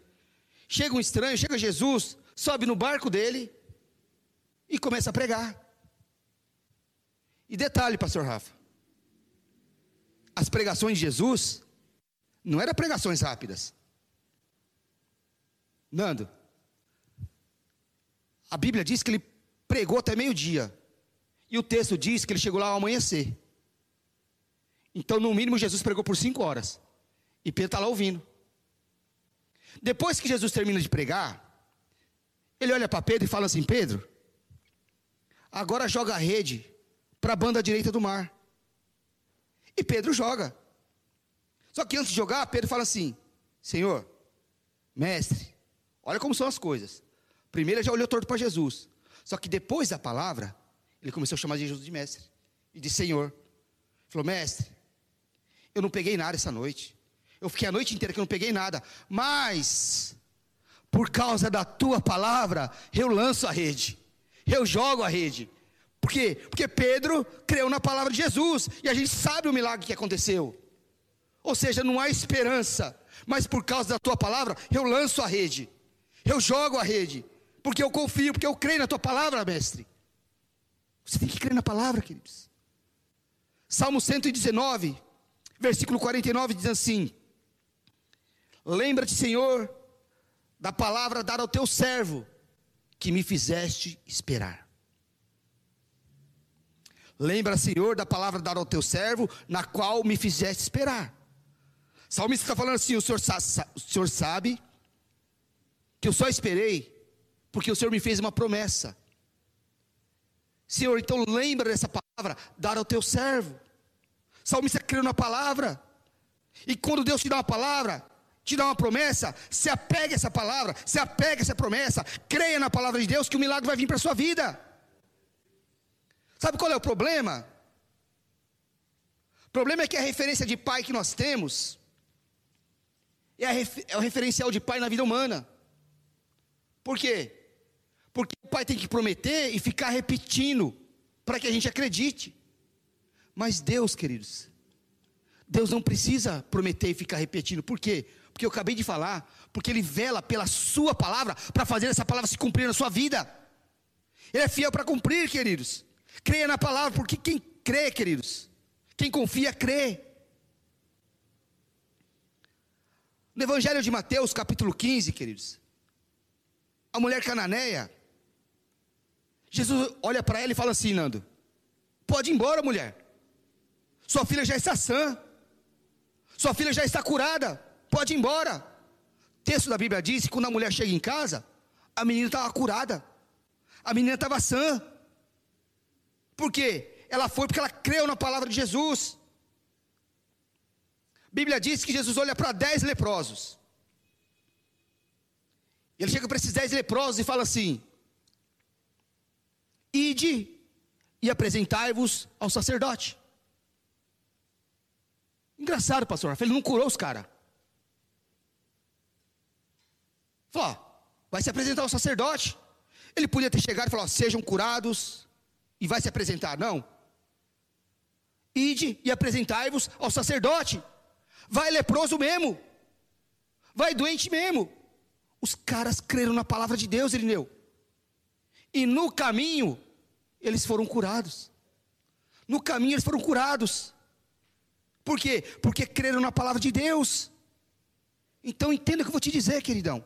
Chega um estranho, chega Jesus, sobe no barco dele e começa a pregar. E detalhe, pastor Rafa. As pregações de Jesus não eram pregações rápidas. Nando, a Bíblia diz que ele pregou até meio-dia. E o texto diz que ele chegou lá ao amanhecer. Então, no mínimo, Jesus pregou por cinco horas. E Pedro está lá ouvindo. Depois que Jesus termina de pregar, ele olha para Pedro e fala assim: Pedro, agora joga a rede para a banda direita do mar. E Pedro joga. Só que antes de jogar, Pedro fala assim: Senhor, mestre, olha como são as coisas. Primeiro ele já olhou torto para Jesus. Só que depois da palavra, ele começou a chamar Jesus de mestre. E de Senhor. Falou, mestre, eu não peguei nada essa noite. Eu fiquei a noite inteira que eu não peguei nada. Mas, por causa da tua palavra, eu lanço a rede. Eu jogo a rede. Por quê? Porque Pedro creu na palavra de Jesus. E a gente sabe o milagre que aconteceu. Ou seja, não há esperança. Mas por causa da tua palavra, eu lanço a rede. Eu jogo a rede porque eu confio, porque eu creio na tua palavra, mestre. Você tem que crer na palavra, queridos. Salmo 119, versículo 49 diz assim: Lembra-te, Senhor, da palavra dada ao teu servo, que me fizeste esperar. Lembra, Senhor, da palavra dada ao teu servo, na qual me fizeste esperar. Salmista está falando assim: o senhor, o senhor sabe que eu só esperei porque o Senhor me fez uma promessa. Senhor, então lembra dessa palavra, dar ao teu servo. Salmista creu na palavra. E quando Deus te dá uma palavra, te dá uma promessa, se apegue a essa palavra, se apegue a essa promessa, creia na palavra de Deus que o milagre vai vir para a sua vida. Sabe qual é o problema? O problema é que a referência de pai que nós temos é, é o referencial de pai na vida humana. Por quê? Porque o pai tem que prometer e ficar repetindo para que a gente acredite. Mas Deus, queridos, Deus não precisa prometer e ficar repetindo. Por quê? Porque eu acabei de falar, porque Ele vela pela Sua palavra para fazer essa palavra se cumprir na sua vida. Ele é fiel para cumprir, queridos. Creia na palavra, porque quem crê, queridos, quem confia, crê. No Evangelho de Mateus, capítulo 15, queridos, a mulher cananeia, Jesus olha para ela e fala assim: Nando, pode ir embora, mulher. Sua filha já está sã. Sua filha já está curada. Pode ir embora. O texto da Bíblia diz que quando a mulher chega em casa, a menina estava curada. A menina estava sã. Por quê? Ela foi porque ela creu na palavra de Jesus. A Bíblia diz que Jesus olha para dez leprosos. Ele chega para esses dez leprosos e fala assim: Ide e apresentai-vos ao sacerdote. Engraçado, pastor Rafael, ele não curou os caras. Falou, vai se apresentar ao sacerdote. Ele podia ter chegado e falado, sejam curados e vai se apresentar. Não. Ide e apresentai-vos ao sacerdote. Vai leproso mesmo. Vai doente mesmo. Os caras creram na palavra de Deus, Irineu. E no caminho, eles foram curados. No caminho eles foram curados. Por quê? Porque creram na palavra de Deus. Então entenda o que eu vou te dizer, queridão.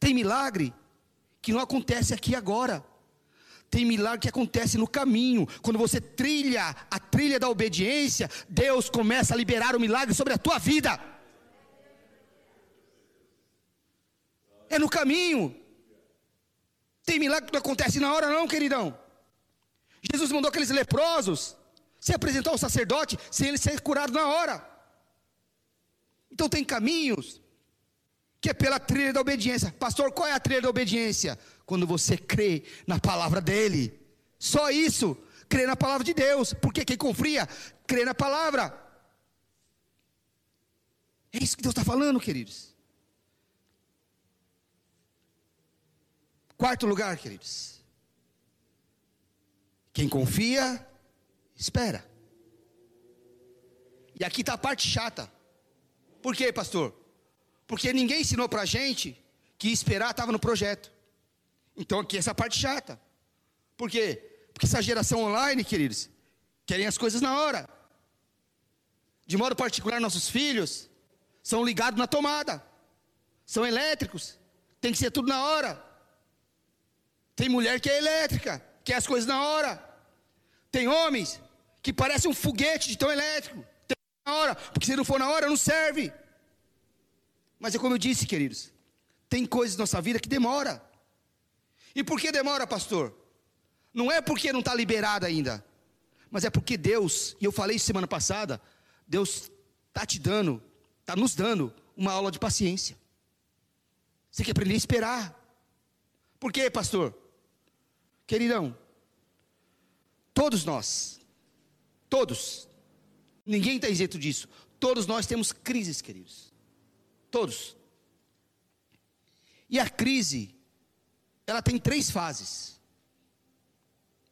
Tem milagre que não acontece aqui agora. Tem milagre que acontece no caminho. Quando você trilha a trilha da obediência, Deus começa a liberar o milagre sobre a tua vida. É no caminho. Tem milagre que não acontece na hora, não, queridão. Jesus mandou aqueles leprosos se apresentar ao sacerdote sem ele ser curado na hora. Então tem caminhos que é pela trilha da obediência. Pastor, qual é a trilha da obediência? Quando você crê na palavra dele. Só isso, crê na palavra de Deus. Porque quem confia, crê na palavra. É isso que Deus está falando, queridos. Quarto lugar, queridos. Quem confia, espera. E aqui está a parte chata. Por quê, pastor? Porque ninguém ensinou para gente que esperar estava no projeto. Então aqui essa parte chata. Por quê? Porque essa geração online, queridos, querem as coisas na hora. De modo particular, nossos filhos são ligados na tomada. São elétricos. Tem que ser tudo na hora. Tem mulher que é elétrica, quer as coisas na hora. Tem homens que parecem um foguete de tão elétrico. Tem na hora, porque se não for na hora, não serve. Mas é como eu disse, queridos, tem coisas na nossa vida que demora. E por que demora, pastor? Não é porque não está liberado ainda, mas é porque Deus, e eu falei isso semana passada, Deus está te dando, está nos dando uma aula de paciência. Você tem que aprender a esperar. Por quê, pastor? Queridão, todos nós, todos, ninguém está isento disso, todos nós temos crises, queridos. Todos. E a crise, ela tem três fases.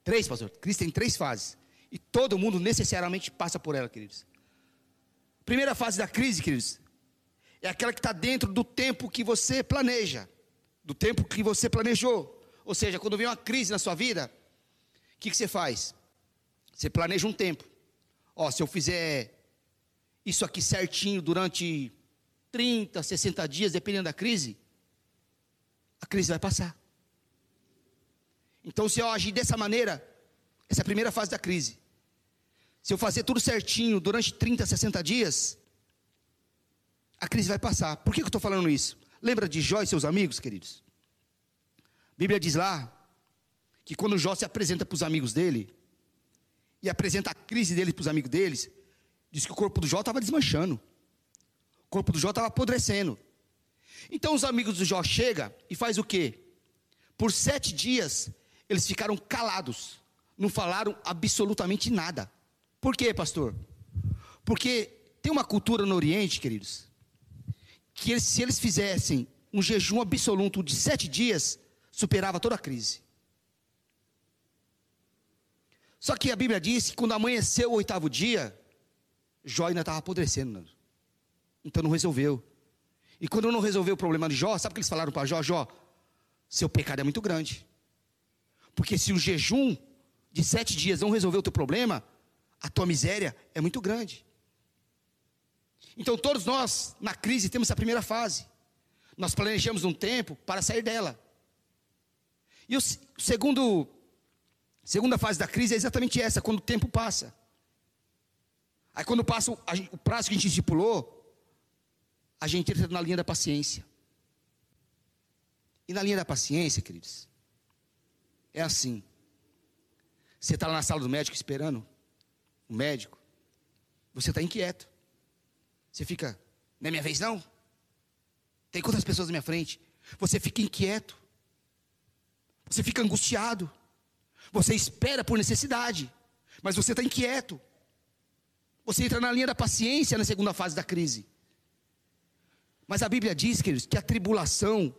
Três, pastor. Crise tem três fases. E todo mundo necessariamente passa por ela, queridos. Primeira fase da crise, queridos, é aquela que está dentro do tempo que você planeja, do tempo que você planejou. Ou seja, quando vem uma crise na sua vida, o que, que você faz? Você planeja um tempo. Ó, se eu fizer isso aqui certinho durante 30, 60 dias, dependendo da crise, a crise vai passar. Então, se eu agir dessa maneira, essa é a primeira fase da crise. Se eu fazer tudo certinho durante 30, 60 dias, a crise vai passar. Por que eu estou falando isso? Lembra de Jó e seus amigos, queridos? A Bíblia diz lá que quando Jó se apresenta para os amigos dele, e apresenta a crise dele para os amigos deles, diz que o corpo do Jó estava desmanchando. O corpo do Jó estava apodrecendo. Então os amigos do Jó chegam e faz o quê? Por sete dias, eles ficaram calados. Não falaram absolutamente nada. Por quê, pastor? Porque tem uma cultura no Oriente, queridos, que eles, se eles fizessem um jejum absoluto de sete dias, superava toda a crise. Só que a Bíblia diz que quando amanheceu o oitavo dia, Jó ainda estava apodrecendo. Então não resolveu. E quando não resolveu o problema de Jó, sabe o que eles falaram para Jó? Jó, seu pecado é muito grande. Porque se o jejum de sete dias não resolveu o teu problema, a tua miséria é muito grande. Então todos nós, na crise, temos a primeira fase. Nós planejamos um tempo para sair dela. E o segundo, segunda fase da crise é exatamente essa, quando o tempo passa. Aí quando passa o, prazo que a gente estipulou, a gente entra na linha da paciência. E na linha da paciência, queridos, é assim. Você está lá na sala do médico esperando o médico, você está inquieto. Você fica, não é minha vez não? Tem quantas pessoas na minha frente? Você fica inquieto. Você fica angustiado. Você espera por necessidade. Mas você está inquieto. Você entra na linha da paciência na segunda fase da crise. Mas a Bíblia diz, queridos, que a tribulação,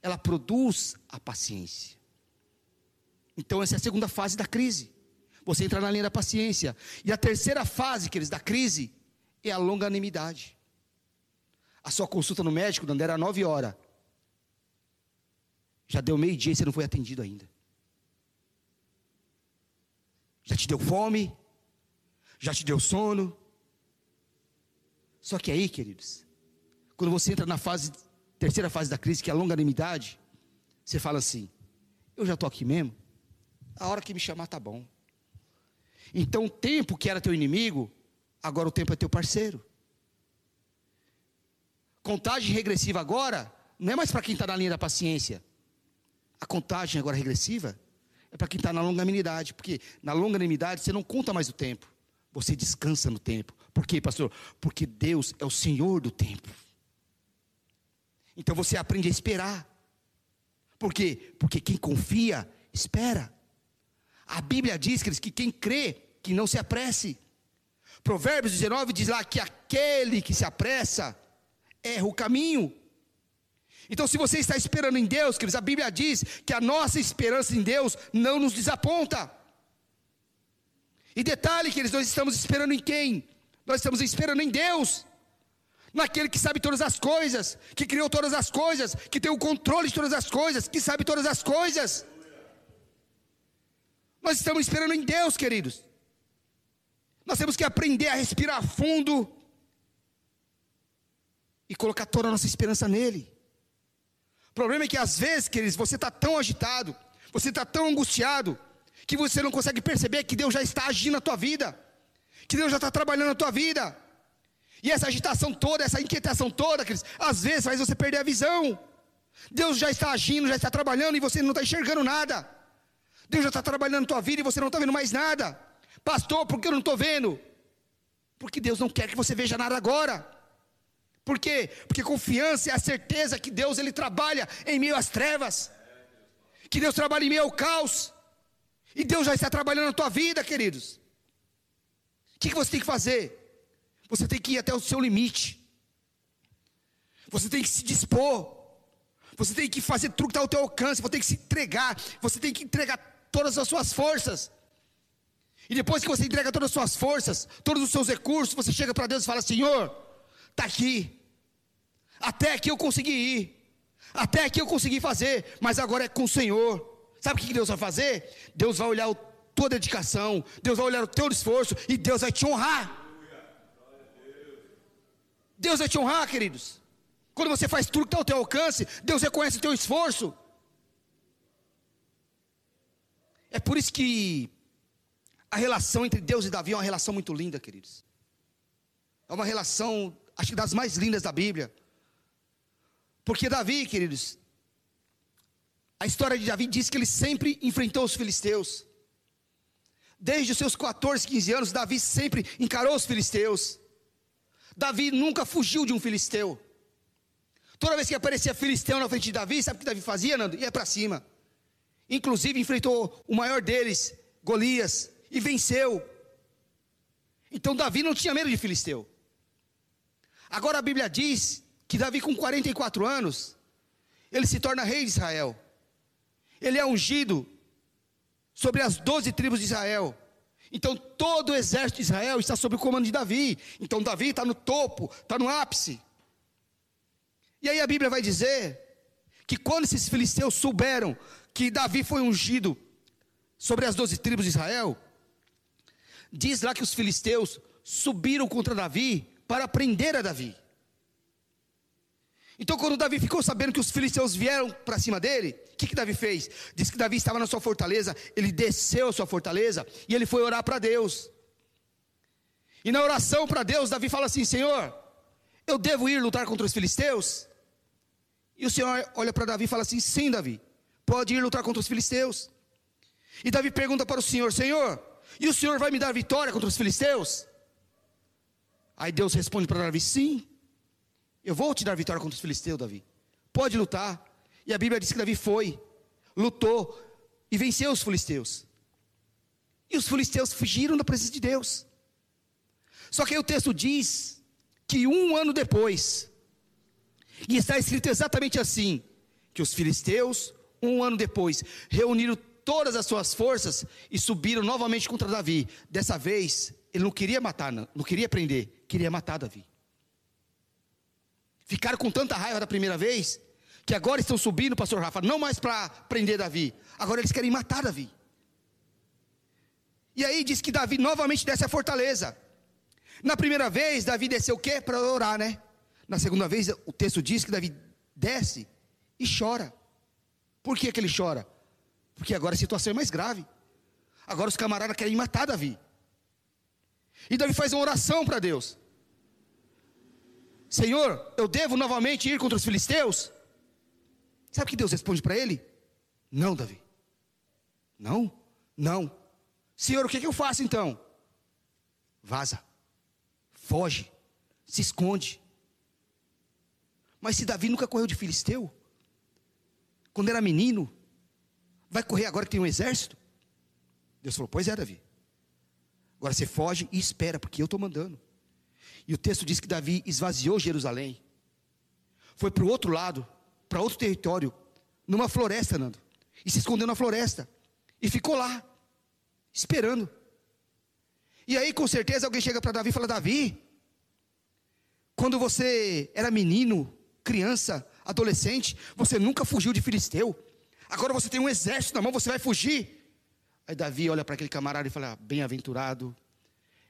ela produz a paciência. Então, essa é a segunda fase da crise. Você entra na linha da paciência. E a terceira fase, queridos, da crise é a longanimidade. A sua consulta no médico, quando era nove horas. Já deu meio-dia e você não foi atendido ainda. Já te deu fome? Já te deu sono? Só que aí, queridos, quando você entra na fase, terceira fase da crise, que é a longanimidade, você fala assim: eu já estou aqui mesmo, a hora que me chamar tá bom. Então o tempo que era teu inimigo, agora o tempo é teu parceiro. Contagem regressiva agora não é mais para quem está na linha da paciência. A contagem agora regressiva é para quem está na longanimidade, porque na longanimidade você não conta mais o tempo, você descansa no tempo. Por quê, pastor? Porque Deus é o Senhor do tempo. Então você aprende a esperar. Por quê? Porque quem confia, espera. A Bíblia diz que quem crê, que não se apresse. Provérbios 19 diz lá que aquele que se apressa erra o caminho. Então, se você está esperando em Deus, queridos, a Bíblia diz que a nossa esperança em Deus não nos desaponta. E detalhe, queridos, nós estamos esperando em quem? Nós estamos esperando em Deus, naquele que sabe todas as coisas, que criou todas as coisas, que tem o controle de todas as coisas, que sabe todas as coisas. Nós estamos esperando em Deus, queridos. Nós temos que aprender a respirar fundo e colocar toda a nossa esperança nele. O problema é que às vezes, queridos, você está tão agitado, você está tão angustiado, que você não consegue perceber que Deus já está agindo na tua vida, que Deus já está trabalhando na tua vida. E essa agitação toda, essa inquietação toda, queridos, às vezes faz você perder a visão. Deus já está agindo, já está trabalhando e você não está enxergando nada. Deus já está trabalhando na tua vida e você não está vendo mais nada. Pastor, por que eu não estou vendo? Porque Deus não quer que você veja nada agora. Por quê? Porque confiança é a certeza que Deus ele trabalha em meio às trevas. Que Deus trabalha em meio ao caos. E Deus já está trabalhando na tua vida, queridos. O que, que você tem que fazer? Você tem que ir até o seu limite. Você tem que se dispor. Você tem que fazer tudo que está ao teu alcance. Você tem que se entregar. Você tem que entregar todas as suas forças. E depois que você entrega todas as suas forças, todos os seus recursos, você chega para Deus e fala: Senhor, está aqui. Até aqui eu consegui ir. Até aqui eu consegui fazer. Mas agora é com o Senhor. Sabe o que Deus vai fazer? Deus vai olhar a tua dedicação. Deus vai olhar o teu esforço. E Deus vai te honrar. Deus vai te honrar, queridos. Quando você faz tudo que está ao teu alcance, Deus reconhece o teu esforço. É por isso que a relação entre Deus e Davi é uma relação muito linda, queridos. É uma relação acho que das mais lindas da Bíblia. Porque Davi, queridos, a história de Davi diz que ele sempre enfrentou os filisteus. Desde os seus 14, 15 anos, Davi sempre encarou os filisteus. Davi nunca fugiu de um filisteu. Toda vez que aparecia filisteu na frente de Davi, sabe o que Davi fazia, Nando? Ia para cima. Inclusive enfrentou o maior deles, Golias, e venceu. Então Davi não tinha medo de filisteu. Agora a Bíblia diz que Davi, com 44 anos, ele se torna rei de Israel. Ele é ungido sobre as 12 tribos de Israel. Então todo o exército de Israel está sob o comando de Davi. Então Davi está no topo, está no ápice. E aí a Bíblia vai dizer que quando esses filisteus souberam que Davi foi ungido sobre as doze tribos de Israel, diz lá que os filisteus subiram contra Davi para prender a Davi. Então, quando Davi ficou sabendo que os filisteus vieram para cima dele, o que, que Davi fez? Diz que Davi estava na sua fortaleza, ele desceu a sua fortaleza e ele foi orar para Deus. E na oração para Deus, Davi fala assim: Senhor, eu devo ir lutar contra os filisteus? E o Senhor olha para Davi e fala assim: Sim, Davi, pode ir lutar contra os filisteus. E Davi pergunta para o Senhor: Senhor, e o Senhor vai me dar vitória contra os filisteus? Aí Deus responde para Davi: Sim, eu vou te dar vitória contra os filisteus, Davi. Pode lutar. E a Bíblia diz que Davi foi, lutou e venceu os filisteus. E os filisteus fugiram da presença de Deus. Só que aí o texto diz que um ano depois, e está escrito exatamente assim: que os filisteus, um ano depois, reuniram todas as suas forças e subiram novamente contra Davi. Dessa vez, ele não queria matar, não, não queria prender, queria matar Davi. Ficaram com tanta raiva da primeira vez, que agora estão subindo, pastor Rafa, não mais para prender Davi, agora eles querem matar Davi. E aí diz que Davi novamente desce a fortaleza. Na primeira vez, Davi desceu o quê? Para orar, né? Na segunda vez, o texto diz que Davi desce e chora. Por que, que ele chora? Porque agora a situação é mais grave. Agora os camaradas querem matar Davi. E Davi faz uma oração para Deus. Senhor, eu devo novamente ir contra os filisteus? Sabe o que Deus responde para ele? Não, Davi. Não, não. Senhor, o que, que eu faço então? Vaza, foge, se esconde. Mas se Davi nunca correu de filisteu, quando era menino, vai correr agora que tem um exército? Deus falou: Pois é, Davi. Agora você foge e espera, porque eu estou mandando. E o texto diz que Davi esvaziou Jerusalém, foi para o outro lado, para outro território, numa floresta, Nando, e se escondeu na floresta, e ficou lá, esperando. E aí, com certeza, alguém chega para Davi e fala: Davi, quando você era menino, criança, adolescente, você nunca fugiu de filisteu. Agora você tem um exército na mão, você vai fugir. Aí Davi olha para aquele camarada e fala: Bem-aventurado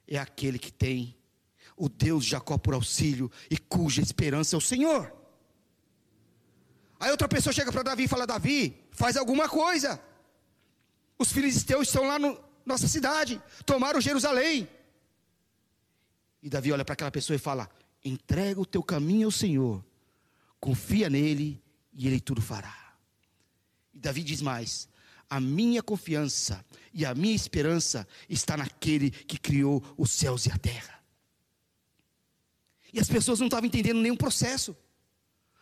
é aquele que tem o Deus de Jacó por auxílio e cuja esperança é o Senhor. Aí outra pessoa chega para Davi e fala: Davi, faz alguma coisa. Os filisteus estão lá na nossa cidade, tomaram Jerusalém. E Davi olha para aquela pessoa e fala: entrega o teu caminho ao Senhor, confia nele e ele tudo fará. E Davi diz mais: a minha confiança e a minha esperança está naquele que criou os céus e a terra. E as pessoas não estavam entendendo nenhum processo.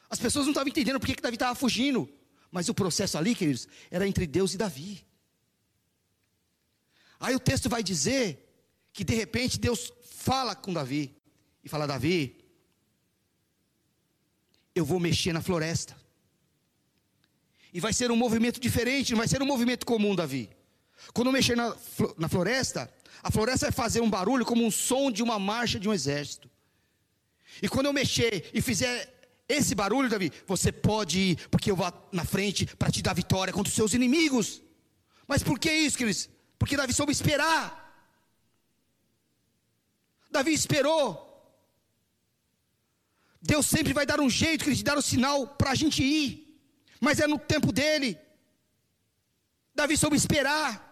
As pessoas não estavam entendendo porque que Davi estava fugindo. Mas o processo ali, queridos, era entre Deus e Davi. Aí o texto vai dizer que de repente Deus fala com Davi e fala: Davi, eu vou mexer na floresta. E vai ser um movimento diferente, não vai ser um movimento comum, Davi. Quando eu mexer na, na floresta, a floresta vai fazer um barulho como um som de uma marcha de um exército. E quando eu mexer e fizer esse barulho, Davi, você pode ir, porque eu vou na frente para te dar vitória contra os seus inimigos. Mas por que isso, queridos? Porque Davi soube esperar. Davi esperou. Deus sempre vai dar um jeito, querido, de dar o um sinal para a gente ir. Mas é no tempo dele. Davi soube esperar.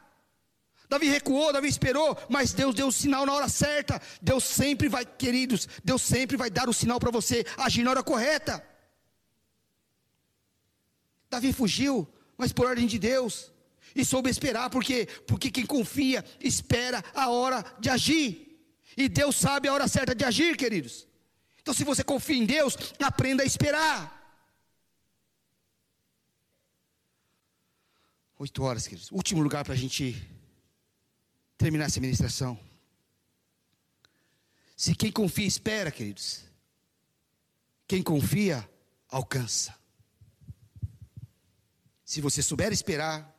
Davi recuou, Davi esperou, mas Deus deu o sinal na hora certa. Deus sempre vai, queridos, Deus sempre vai dar o sinal para você agir na hora correta. Davi fugiu, mas por ordem de Deus. E soube esperar, porque porque quem confia espera a hora de agir. E Deus sabe a hora certa de agir, queridos. Então, se você confia em Deus, aprenda a esperar. Oito horas, queridos. Último lugar para a gente terminar essa ministração. Se quem confia espera, queridos, quem confia alcança. Se você souber esperar,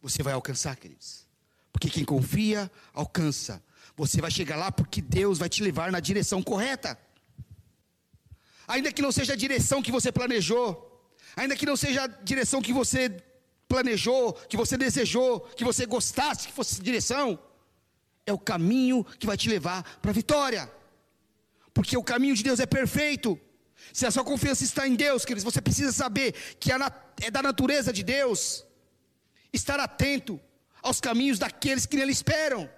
você vai alcançar, queridos. Porque quem confia alcança. Você vai chegar lá porque Deus vai te levar na direção correta. Ainda que não seja a direção que você planejou, ainda que não seja a direção que você planejou, que você desejou, que você gostasse que fosse direção, é o caminho que vai te levar para a vitória. Porque o caminho de Deus é perfeito. Se a sua confiança está em Deus, queridos, você precisa saber que é da natureza de Deus estar atento aos caminhos daqueles que nele esperam.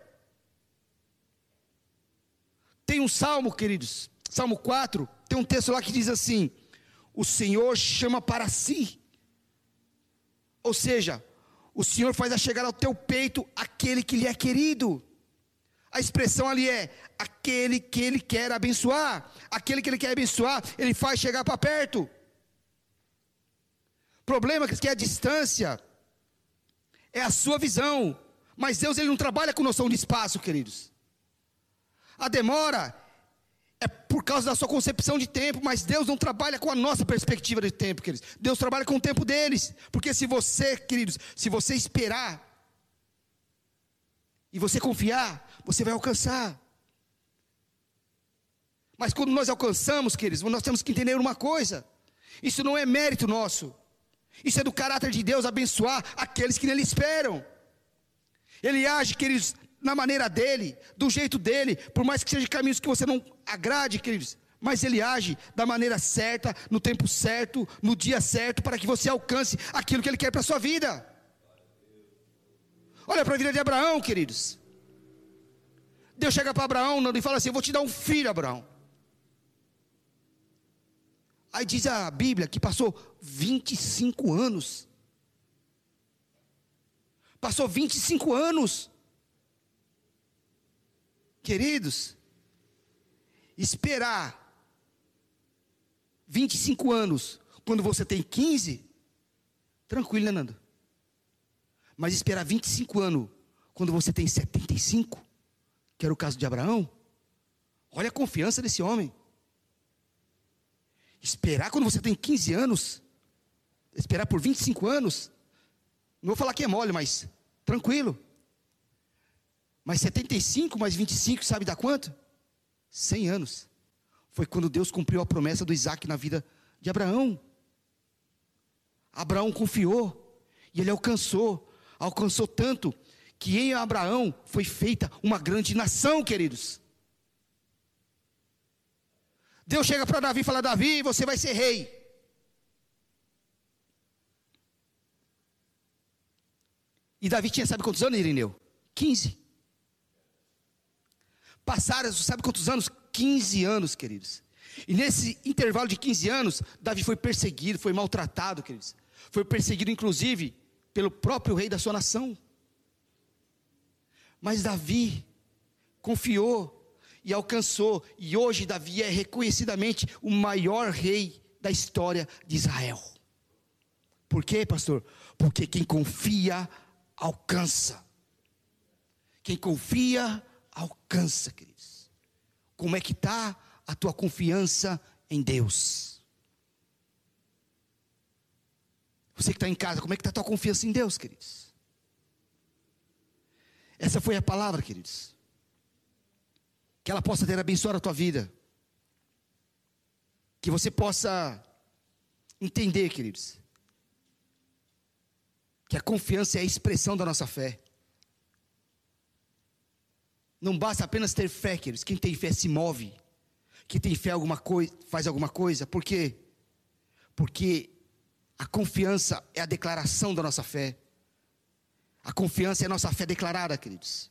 Tem um salmo, queridos, Salmo 4, tem um texto lá que diz assim: O Senhor chama para si ou seja, o Senhor faz a chegar ao teu peito aquele que lhe é querido. A expressão ali é aquele que ele quer abençoar. Aquele que ele quer abençoar, ele faz chegar para perto. Problema que é a distância, é a sua visão. Mas Deus ele não trabalha com noção de espaço, queridos. A demora é por causa da sua concepção de tempo, mas Deus não trabalha com a nossa perspectiva de tempo, queridos. Deus trabalha com o tempo deles. Porque se você, queridos, se você esperar e você confiar, você vai alcançar. Mas quando nós alcançamos, queridos, nós temos que entender uma coisa: isso não é mérito nosso, isso é do caráter de Deus abençoar aqueles que nele esperam. Ele age, queridos, na maneira dele, do jeito dele, por mais que sejam caminhos que você não agrade, queridos, mas ele age da maneira certa, no tempo certo, no dia certo, para que você alcance aquilo que ele quer para a sua vida. Olha para a vida de Abraão, queridos. Deus chega para Abraão e fala assim: Eu vou te dar um filho, Abraão. Aí diz a Bíblia que passou 25 anos. Passou 25 anos. Queridos, esperar 25 anos quando você tem 15, tranquilo, né, Nando? Mas esperar 25 anos quando você tem 75, que era o caso de Abraão, olha a confiança desse homem. Esperar quando você tem 15 anos, esperar por 25 anos, não vou falar que é mole, mas tranquilo. Mas 75 mais 25, sabe dá quanto? 100 anos. Foi quando Deus cumpriu a promessa do Isaac na vida de Abraão. Abraão confiou e ele alcançou, alcançou tanto que em Abraão foi feita uma grande nação, queridos. Deus chega para Davi e fala: Davi, você vai ser rei. E Davi tinha, sabe quantos anos, Irineu? 15. Passaram, sabe quantos anos? 15 anos, queridos. E nesse intervalo de 15 anos, Davi foi perseguido, foi maltratado, queridos. Foi perseguido, inclusive, pelo próprio rei da sua nação. Mas Davi confiou e alcançou, e hoje Davi é reconhecidamente o maior rei da história de Israel. Por quê, pastor? Porque quem confia, alcança. Quem confia, alcança, queridos. Como é que está a tua confiança em Deus? Você que está em casa, como é que está a tua confiança em Deus, queridos? Essa foi a palavra, queridos. Que ela possa ter abençoado a tua vida. Que você possa entender, queridos, que a confiança é a expressão da nossa fé. Não basta apenas ter fé, queridos. Quem tem fé se move. Quem tem fé alguma coisa, faz alguma coisa. Por quê? Porque a confiança é a declaração da nossa fé. A confiança é a nossa fé declarada, queridos.